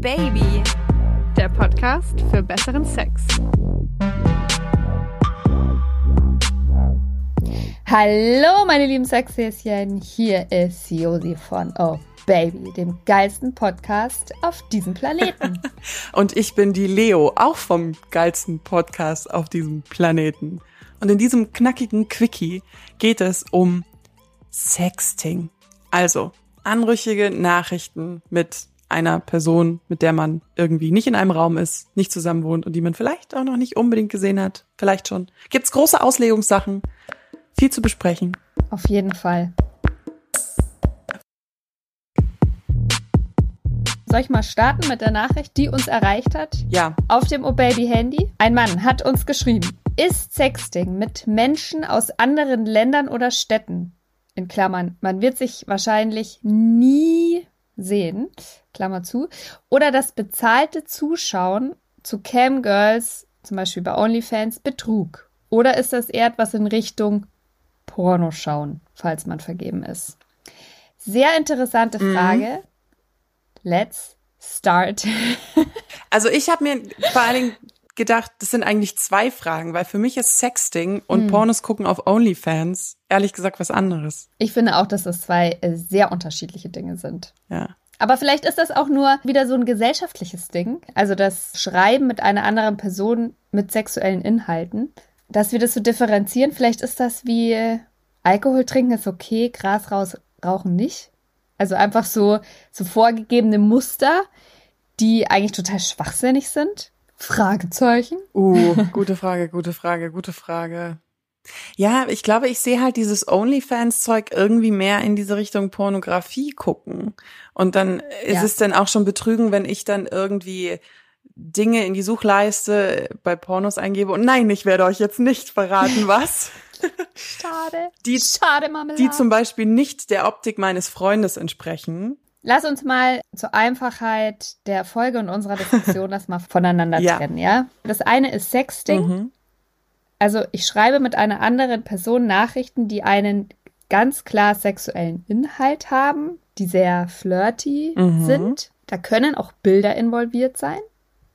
Baby, der Podcast für besseren Sex. Hallo, meine lieben Sexhäschen, hier ist Josi von Oh Baby, dem geilsten Podcast auf diesem Planeten. Und ich bin die Leo, auch vom geilsten Podcast auf diesem Planeten. Und in diesem knackigen Quickie geht es um Sexting. Also anrüchige Nachrichten mit einer Person, mit der man irgendwie nicht in einem Raum ist, nicht zusammen wohnt und die man vielleicht auch noch nicht unbedingt gesehen hat. Vielleicht schon. Gibt's große Auslegungssachen. Viel zu besprechen. Auf jeden Fall. Soll ich mal starten mit der Nachricht, die uns erreicht hat? Ja. Auf dem O-Baby-Handy. Ein Mann hat uns geschrieben. Ist Sexting mit Menschen aus anderen Ländern oder Städten? In Klammern. Man wird sich wahrscheinlich nie sehen. Klammer zu. Oder das bezahlte Zuschauen zu Camgirls, zum Beispiel bei OnlyFans, Betrug? Oder ist das eher etwas in Richtung Porno schauen, falls man vergeben ist? Sehr interessante Frage. Mhm. Let's start. also ich habe mir vor allen Dingen gedacht, das sind eigentlich zwei Fragen, weil für mich ist Sexting und mhm. Pornos gucken auf OnlyFans ehrlich gesagt was anderes. Ich finde auch, dass das zwei äh, sehr unterschiedliche Dinge sind. Ja. Aber vielleicht ist das auch nur wieder so ein gesellschaftliches Ding. Also das Schreiben mit einer anderen Person mit sexuellen Inhalten. Dass wir das so differenzieren. Vielleicht ist das wie Alkohol trinken ist okay, Gras raus, rauchen nicht. Also einfach so, so vorgegebene Muster, die eigentlich total schwachsinnig sind. Fragezeichen. Uh, gute Frage, gute Frage, gute Frage. Ja, ich glaube, ich sehe halt dieses OnlyFans-Zeug irgendwie mehr in diese Richtung Pornografie gucken. Und dann ist ja. es dann auch schon betrügen, wenn ich dann irgendwie Dinge in die Suchleiste bei Pornos eingebe. Und nein, ich werde euch jetzt nicht verraten, was. Schade. Die, Schade, Marmelade. Die zum Beispiel nicht der Optik meines Freundes entsprechen. Lass uns mal zur Einfachheit der Folge und unserer Diskussion das mal voneinander ja. trennen, ja? Das eine ist Sexting. Mhm. Also ich schreibe mit einer anderen Person Nachrichten, die einen ganz klar sexuellen Inhalt haben, die sehr flirty mhm. sind. Da können auch Bilder involviert sein.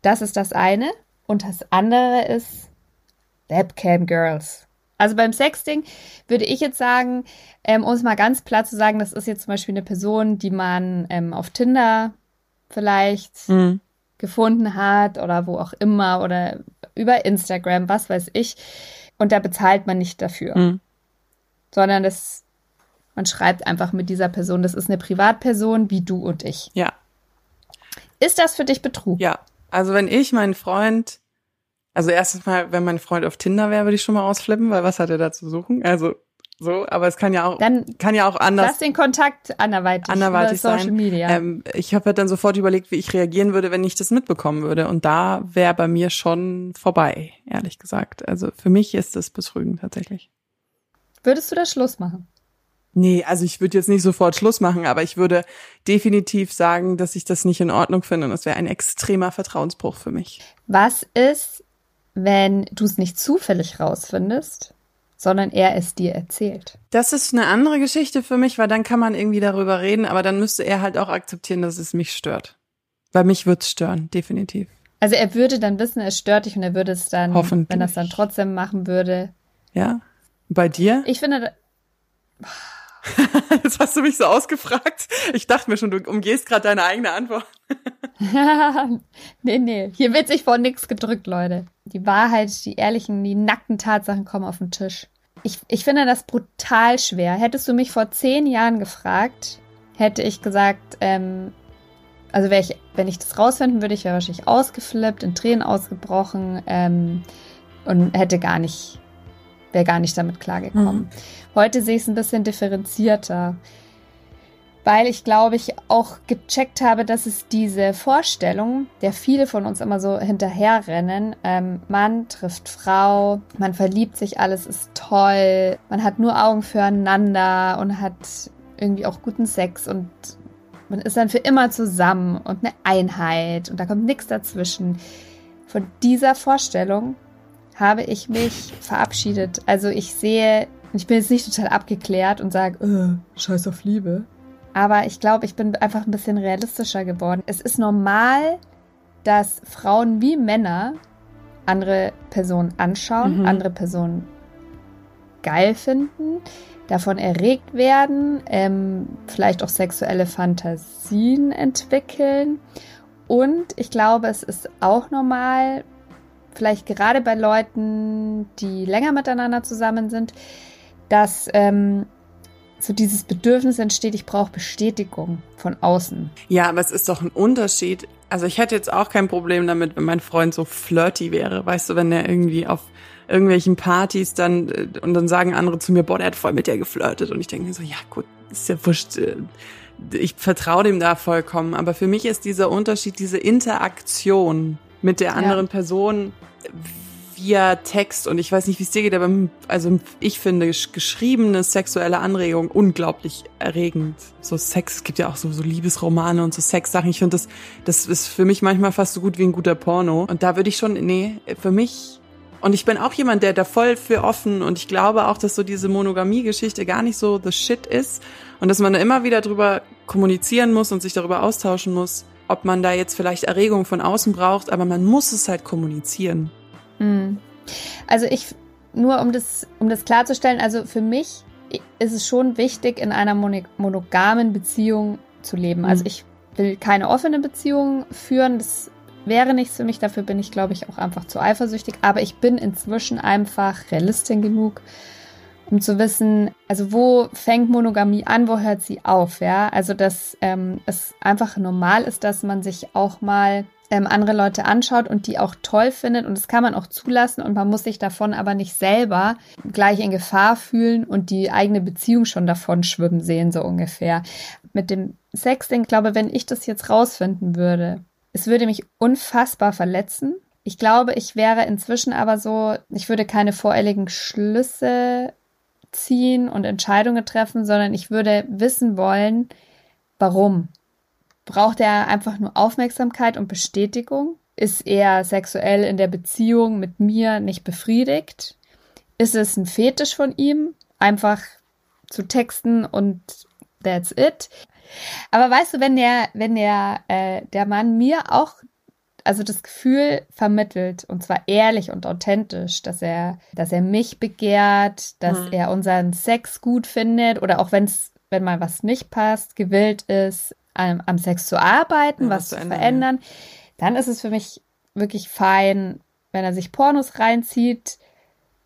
Das ist das eine. Und das andere ist Webcam Girls. Also beim Sexting würde ich jetzt sagen, ähm, um es mal ganz platt zu sagen, das ist jetzt zum Beispiel eine Person, die man ähm, auf Tinder vielleicht mhm. gefunden hat oder wo auch immer oder über Instagram, was weiß ich. Und da bezahlt man nicht dafür, mhm. sondern das, man schreibt einfach mit dieser Person, das ist eine Privatperson wie du und ich. Ja. Ist das für dich Betrug? Ja. Also wenn ich meinen Freund also erstens mal, wenn mein Freund auf Tinder wäre, würde ich schon mal ausflippen, weil was hat er da zu suchen? Also so, aber es kann ja auch dann kann ja auch anders. Lass den Kontakt anderweitig, anderweitig über Social Media. Ähm, ich habe halt dann sofort überlegt, wie ich reagieren würde, wenn ich das mitbekommen würde. Und da wäre bei mir schon vorbei, ehrlich gesagt. Also für mich ist das Betrügen tatsächlich. Würdest du da Schluss machen? Nee, also ich würde jetzt nicht sofort Schluss machen, aber ich würde definitiv sagen, dass ich das nicht in Ordnung finde und es wäre ein extremer Vertrauensbruch für mich. Was ist, wenn du es nicht zufällig rausfindest, sondern er es dir erzählt. Das ist eine andere Geschichte für mich, weil dann kann man irgendwie darüber reden, aber dann müsste er halt auch akzeptieren, dass es mich stört. Weil mich wird's stören, definitiv. Also er würde dann wissen, es stört dich und er würde es dann, wenn er es dann trotzdem machen würde. Ja. Bei dir? Ich finde. Jetzt hast du mich so ausgefragt. Ich dachte mir schon, du umgehst gerade deine eigene Antwort. nee, nee. Hier wird sich vor nichts gedrückt, Leute. Die Wahrheit, die ehrlichen, die nackten Tatsachen kommen auf den Tisch. Ich, ich finde das brutal schwer. Hättest du mich vor zehn Jahren gefragt, hätte ich gesagt, ähm, also wäre ich, wenn ich das rausfinden würde, ich wäre wahrscheinlich ausgeflippt, in Tränen ausgebrochen ähm, und hätte gar nicht, wäre gar nicht damit klargekommen. Mhm. Heute sehe ich es ein bisschen differenzierter weil ich glaube ich auch gecheckt habe, dass es diese Vorstellung, der viele von uns immer so hinterherrennen, ähm, Mann trifft Frau, man verliebt sich, alles ist toll, man hat nur Augen füreinander und hat irgendwie auch guten Sex und man ist dann für immer zusammen und eine Einheit und da kommt nichts dazwischen. Von dieser Vorstellung habe ich mich verabschiedet. Also ich sehe, ich bin jetzt nicht total abgeklärt und sage, äh, scheiß auf Liebe Aber ich glaube, ich bin einfach ein bisschen realistischer geworden. Es ist normal, dass Frauen wie Männer andere Personen anschauen, mhm. andere Personen geil finden, davon erregt werden, ähm, vielleicht auch sexuelle Fantasien entwickeln. Und ich glaube, es ist auch normal, vielleicht gerade bei Leuten, die länger miteinander zusammen sind, dass ähm, so dieses Bedürfnis entsteht, ich brauche Bestätigung von außen. Ja, aber es ist doch ein Unterschied. Also ich hätte jetzt auch kein Problem damit, wenn mein Freund so flirty wäre. Weißt du, wenn er irgendwie auf irgendwelchen Partys dann äh, und dann sagen andere zu mir, boah, der hat voll mit dir geflirtet. Und ich denke mir so, ja gut, ist ja wurscht. Äh, ich vertraue dem da vollkommen. Aber für mich ist dieser Unterschied, diese Interaktion mit der anderen ja. Person via Text und ich weiß nicht, wie es dir geht, aber also ich finde geschriebene sexuelle Anregung unglaublich erregend. So Sex, es gibt ja auch so, so Liebesromane und so Sexsachen. Ich finde das, das ist für mich manchmal fast so gut wie ein guter Porno. Und da würde ich schon, nee, für mich und ich bin auch jemand, der da voll für offen und ich glaube auch, dass so diese Monogamie-Geschichte gar nicht so the shit ist und dass man da immer wieder drüber kommunizieren muss und sich darüber austauschen muss, ob man da jetzt vielleicht Erregung von außen braucht, aber man muss es halt kommunizieren. Hm. Also ich, nur um das, um das klarzustellen, also für mich ist es schon wichtig, in einer monogamen Beziehung zu leben. Also hm. ich will keine offene Beziehung führen. Das wäre nichts für mich. Dafür bin ich, glaube ich, auch einfach zu eifersüchtig. Aber ich bin inzwischen einfach Realistin genug, um zu wissen, also wo fängt Monogamie an, wo hört sie auf, ja? Also dass ähm, es einfach normal ist, dass man sich auch mal ähm, andere Leute anschaut und die auch toll findet und das kann man auch zulassen und man muss sich davon aber nicht selber gleich in Gefahr fühlen und die eigene Beziehung schon davon schwimmen sehen, so ungefähr. Mit dem Sexting, glaube, wenn ich das jetzt rausfinden würde, es würde mich unfassbar verletzen. Ich glaube, ich wäre inzwischen aber so, ich würde keine voreiligen Schlüsse ziehen und Entscheidungen treffen, sondern ich würde wissen wollen, warum. Braucht er einfach nur Aufmerksamkeit und Bestätigung? Ist er sexuell in der Beziehung mit mir nicht befriedigt? Ist es ein Fetisch von ihm, einfach zu texten und that's it? Aber weißt du, wenn der, wenn der, äh, der Mann mir auch also das Gefühl vermittelt und zwar ehrlich und authentisch, dass er, dass er mich begehrt, dass mhm. er unseren Sex gut findet oder auch wenn es, wenn mal was nicht passt, gewillt ist, am, am Sex zu arbeiten, ja, was zu ändern, verändern, ja. dann ist es für mich wirklich fein, wenn er sich Pornos reinzieht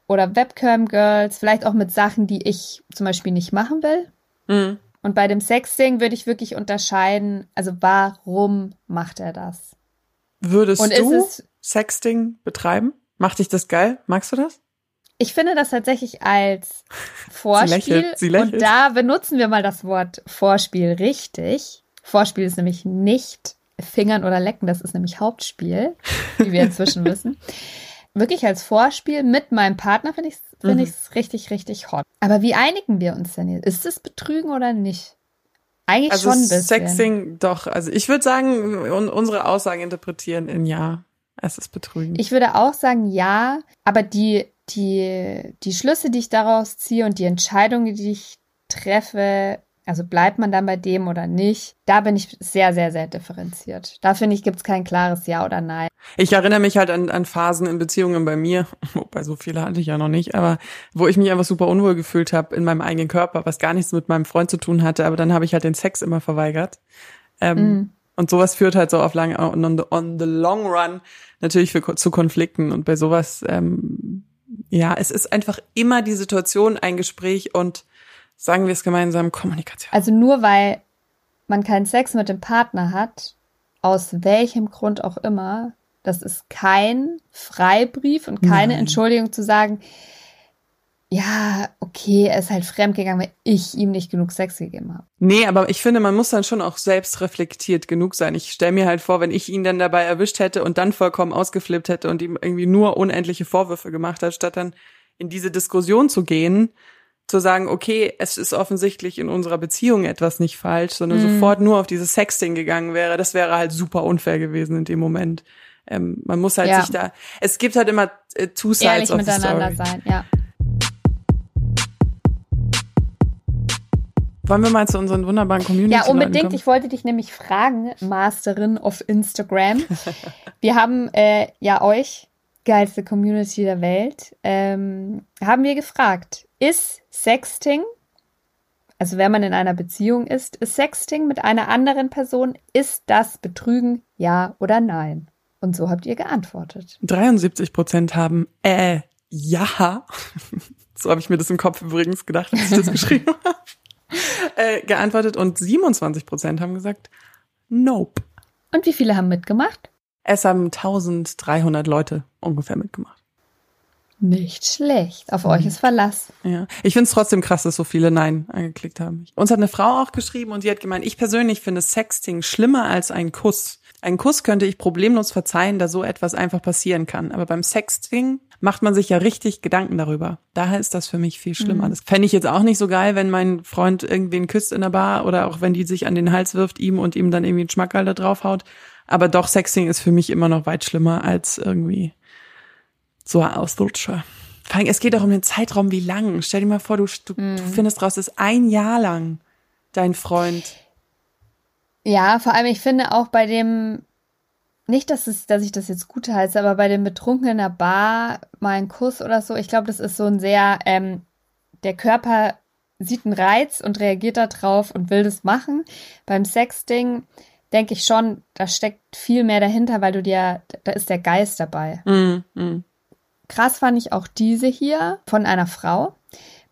oder Webcam-Girls, vielleicht auch mit Sachen, die ich zum Beispiel nicht machen will. Mhm. Und bei dem Sexting würde ich wirklich unterscheiden, also warum macht er das? Würdest du Sexting betreiben? Macht dich das geil? Magst du das? Ich finde das tatsächlich als Vorspiel. sie lächelt, sie lächelt. Und da benutzen wir mal das Wort Vorspiel richtig. Vorspiel ist nämlich nicht Fingern oder Lecken, das ist nämlich Hauptspiel, wie wir inzwischen wissen. Wirklich als Vorspiel mit meinem Partner finde ich es finde mhm. ich richtig, richtig hot. Aber wie einigen wir uns denn jetzt? Ist es Betrügen oder nicht? Eigentlich also schon ein bisschen. Sexing, doch. Also ich würde sagen, unsere Aussagen interpretieren in ja. Es ist Betrügen. Ich würde auch sagen ja, aber die, die, die Schlüsse, die ich daraus ziehe und die Entscheidungen, die ich treffe, also bleibt man dann bei dem oder nicht? Da bin ich sehr, sehr, sehr differenziert. Da finde ich, gibt es kein klares Ja oder Nein. Ich erinnere mich halt an, an Phasen in Beziehungen bei mir, wobei so viele hatte ich ja noch nicht, aber wo ich mich einfach super unwohl gefühlt habe in meinem eigenen Körper, was gar nichts mit meinem Freund zu tun hatte, aber dann habe ich halt den Sex immer verweigert. Ähm, mm. Und sowas führt halt so auf lang on the, on the long run natürlich für, zu Konflikten und bei sowas, ähm, ja, es ist einfach immer die Situation, ein Gespräch und sagen wir es gemeinsam, Kommunikation. Also nur weil man keinen Sex mit dem Partner hat, aus welchem Grund auch immer, das ist kein Freibrief und keine Nein. Entschuldigung zu sagen, ja, okay, er ist halt fremdgegangen, weil ich ihm nicht genug Sex gegeben habe. Nee, aber ich finde, man muss dann schon auch selbst reflektiert genug sein. Ich stelle mir halt vor, wenn ich ihn dann dabei erwischt hätte und dann vollkommen ausgeflippt hätte und ihm irgendwie nur unendliche Vorwürfe gemacht hat, statt dann in diese Diskussion zu gehen, zu sagen, okay, es ist offensichtlich in unserer Beziehung etwas nicht falsch, sondern mhm. sofort nur auf dieses Sexting gegangen wäre, das wäre halt super unfair gewesen in dem Moment. Ähm, man muss halt ja. sich da, es gibt halt immer äh, two sides Ehrlich of miteinander the story. sein, ja. Wollen wir mal zu unseren wunderbaren Community Ja, unbedingt. Ich wollte dich nämlich fragen, Masterin of Instagram. wir haben äh, ja euch, geilste Community der Welt, ähm, haben wir gefragt, ist Sexting, also wenn man in einer Beziehung ist, ist Sexting mit einer anderen Person, ist das Betrügen, ja oder nein? Und so habt ihr geantwortet. 73 Prozent haben äh, ja. So habe ich mir das im Kopf übrigens gedacht, als ich das geschrieben habe. Äh, geantwortet und 27 Prozent haben gesagt Nope. Und wie viele haben mitgemacht? Es haben 1300 Leute ungefähr mitgemacht. Nicht schlecht. Auf euch ist Verlass. Ja, ich finde es trotzdem krass, dass so viele Nein angeklickt haben. Uns hat eine Frau auch geschrieben und die hat gemeint, ich persönlich finde Sexting schlimmer als ein Kuss. Ein Kuss könnte ich problemlos verzeihen, da so etwas einfach passieren kann. Aber beim Sexting macht man sich ja richtig Gedanken darüber. Daher ist das für mich viel schlimmer. Das fände ich jetzt auch nicht so geil, wenn mein Freund irgendwen küsst in der Bar oder auch wenn die sich an den Hals wirft ihm und ihm dann irgendwie einen Schmackerl da draufhaut. Aber doch, Sexting ist für mich immer noch weit schlimmer als irgendwie so ein Ausrutscher. Vor allem, es geht auch um den Zeitraum, wie lang. Stell dir mal vor, du, du, du findest raus, das ist ein Jahr lang dein Freund. Ja, vor allem, ich finde auch bei dem, nicht, dass, es, dass ich das jetzt gut heiße, aber bei dem Betrunkenen in der Bar mal einen Kuss oder so, ich glaube, das ist so ein sehr, ähm, der Körper sieht einen Reiz und reagiert darauf und will das machen. Beim Sexting denke ich schon, da steckt viel mehr dahinter, weil du dir, da ist der Geist dabei. Mm, mm. Krass fand ich auch diese hier von einer Frau.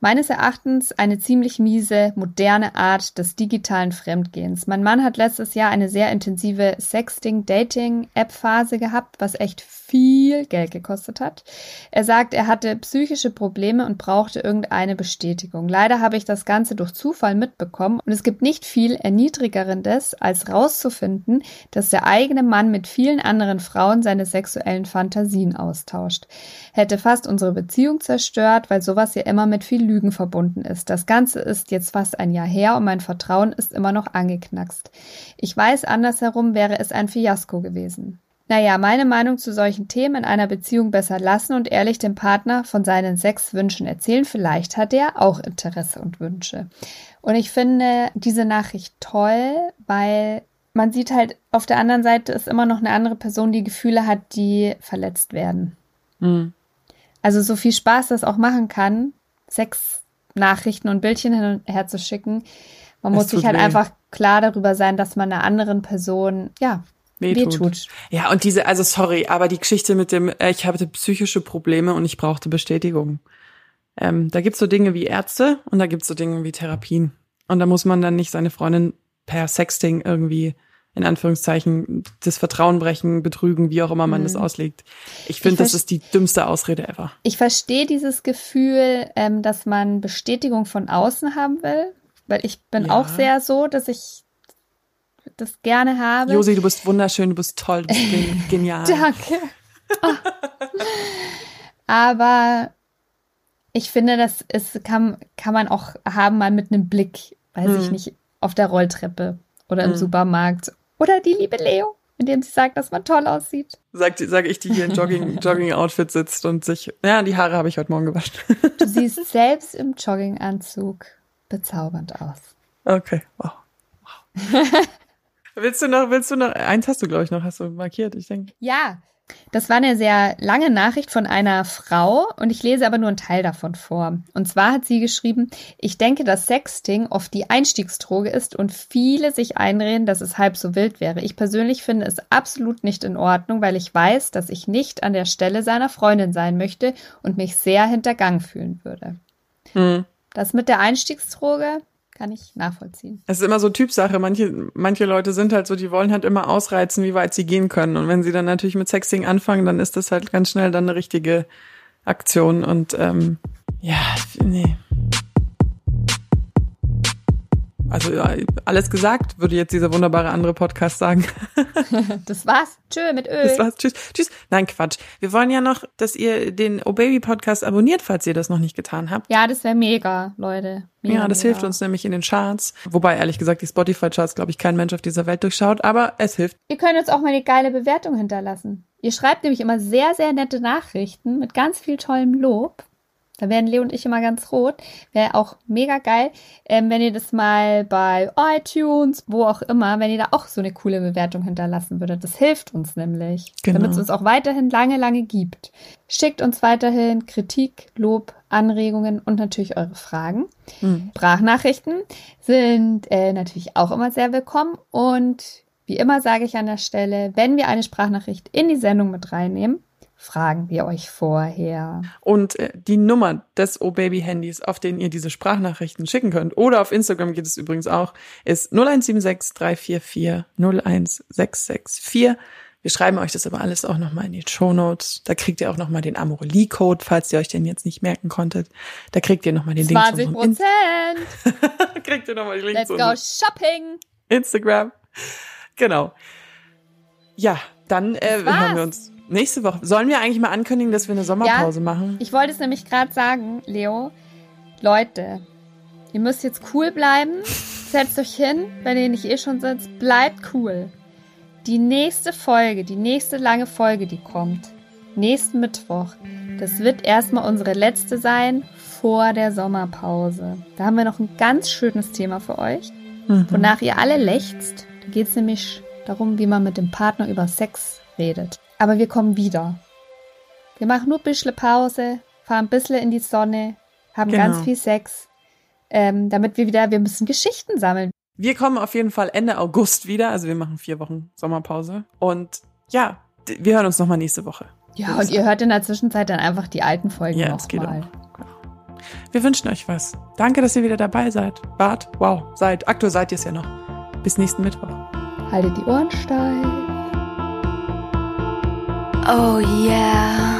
Meines Erachtens eine ziemlich miese, moderne Art des digitalen Fremdgehens. Mein Mann hat letztes Jahr eine sehr intensive Sexting-Dating-App-Phase gehabt, was echt viel Geld gekostet hat. Er sagt, er hatte psychische Probleme und brauchte irgendeine Bestätigung. Leider habe ich das Ganze durch Zufall mitbekommen und es gibt nicht viel Erniedrigerendes, als rauszufinden, dass der eigene Mann mit vielen anderen Frauen seine sexuellen Fantasien austauscht. Hätte fast unsere Beziehung zerstört, weil sowas ja immer mit viel Lügen verbunden ist. Das Ganze ist jetzt fast ein Jahr her und mein Vertrauen ist immer noch angeknackst. Ich weiß, andersherum wäre es ein Fiasko gewesen. Naja, meine Meinung zu solchen Themen in einer Beziehung besser lassen und ehrlich dem Partner von seinen sechs Wünschen erzählen. Vielleicht hat er auch Interesse und Wünsche. Und ich finde diese Nachricht toll, weil man sieht halt, auf der anderen Seite ist immer noch eine andere Person, die Gefühle hat, die verletzt werden. Mm. Also so viel Spaß das auch machen kann, sechs Nachrichten und Bildchen hin und her zu schicken. Man Es muss sich halt weh. einfach klar darüber sein, dass man einer anderen Person, ja, Wehtut. wehtut. Ja, und diese, also sorry, aber die Geschichte mit dem, äh, ich hatte psychische Probleme und ich brauchte Bestätigung. Ähm, da gibt's so Dinge wie Ärzte und da gibt's so Dinge wie Therapien. Und da muss man dann nicht seine Freundin per Sexting irgendwie in Anführungszeichen das Vertrauen brechen, betrügen, wie auch immer man das auslegt. Ich finde, das ist die dümmste Ausrede ever. Ich verstehe dieses Gefühl, ähm, dass man Bestätigung von außen haben will, weil ich bin Ja. auch sehr so, dass ich das gerne habe. Josi, du bist wunderschön, du bist toll, du bist gen- genial. Danke. Ah. Aber ich finde, das ist, kann, kann man auch haben, mal mit einem Blick, weiß ich Hm. nicht, auf der Rolltreppe oder im Hm. Supermarkt. Oder die liebe Leo, indem sie sagt, dass man toll aussieht. Sagt, sage ich, die hier in Jogging, Jogging-Outfit sitzt und sich, ja, die Haare habe ich heute Morgen gewaschen. Du siehst selbst im Jogginganzug bezaubernd aus. Okay, wow. wow. willst du noch, willst du noch, eins hast du, glaube ich, noch, hast du markiert, ich denke. Ja, das war eine sehr lange Nachricht von einer Frau und ich lese aber nur einen Teil davon vor. Und zwar hat sie geschrieben, ich denke, dass Sexting oft die Einstiegsdroge ist und viele sich einreden, dass es halb so wild wäre. Ich persönlich finde es absolut nicht in Ordnung, weil ich weiß, dass ich nicht an der Stelle seiner Freundin sein möchte und mich sehr hintergangen fühlen würde. Hm. Das mit der Einstiegsdroge kann ich nachvollziehen. Es ist immer so Typsache. Manche, manche Leute sind halt so, die wollen halt immer ausreizen, wie weit sie gehen können. Und wenn sie dann natürlich mit Sexting anfangen, dann ist das halt ganz schnell dann eine richtige Aktion. Und ähm, ja, nee. Also alles gesagt, würde jetzt dieser wunderbare andere Podcast sagen. Das war's. Tschö mit Öl. Das war's. Tschüss. Tschüss. Nein, Quatsch. Wir wollen ja noch, dass ihr den Oh Baby Podcast abonniert, falls ihr das noch nicht getan habt. Ja, das wäre mega, Leute. Mega, Ja, das mega. hilft uns nämlich in den Charts. Wobei, ehrlich gesagt, die Spotify-Charts, glaube ich, kein Mensch auf dieser Welt durchschaut, aber es hilft. Ihr könnt uns auch mal eine geile Bewertung hinterlassen. Ihr schreibt nämlich immer sehr, sehr nette Nachrichten mit ganz viel tollem Lob. Da werden Leo und ich immer ganz rot. Wäre auch mega geil, ähm, wenn ihr das mal bei iTunes, wo auch immer, wenn ihr da auch so eine coole Bewertung hinterlassen würdet. Das hilft uns nämlich, Genau. damit es uns auch weiterhin lange, lange gibt. Schickt uns weiterhin Kritik, Lob, Anregungen und natürlich eure Fragen. Hm. Sprachnachrichten sind äh, natürlich auch immer sehr willkommen und wie immer sage ich an der Stelle, wenn wir eine Sprachnachricht in die Sendung mit reinnehmen, fragen wir euch vorher. Und äh, die Nummer des O-Baby-Handys, auf denen ihr diese Sprachnachrichten schicken könnt, oder auf Instagram geht es übrigens auch, ist 0176 344 01664. Wir schreiben euch das aber alles auch nochmal in die Show Notes. Da kriegt ihr auch nochmal den Amorelie-Code, falls ihr euch den jetzt nicht merken konntet. Da kriegt ihr nochmal den Link 20 zu unserem Prozent! Kriegt ihr nochmal den Link Let's zu go shopping! Instagram. Genau. Ja, dann äh, hören wir uns nächste Woche. Sollen wir eigentlich mal ankündigen, dass wir eine Sommerpause machen? Ich wollte es nämlich gerade sagen, Leo. Leute, ihr müsst jetzt cool bleiben. Setzt euch hin, wenn ihr nicht eh schon sitzt. Bleibt cool. Die nächste Folge, die nächste lange Folge, die kommt, nächsten Mittwoch, das wird erstmal unsere letzte sein vor der Sommerpause. Da haben wir noch ein ganz schönes Thema für euch, Mhm. wonach ihr alle lechzt. Da geht es nämlich darum, wie man mit dem Partner über Sex redet. Aber wir kommen wieder. Wir machen nur ein bisschen Pause, fahren ein bisschen in die Sonne, haben Genau. ganz viel Sex, ähm, damit wir wieder, wir müssen Geschichten sammeln. Wir kommen auf jeden Fall Ende August wieder. Also wir machen vier Wochen Sommerpause. Und ja, wir hören uns nochmal nächste Woche. Ja, und ihr hört in der Zwischenzeit dann einfach die alten Folgen Ja, nochmal. Genau. Wir wünschen euch was. Danke, dass ihr wieder dabei seid. Wart, wow, seid. Aktuell seid ihr es ja noch. Bis nächsten Mittwoch. Haltet die Ohren steif. Oh yeah.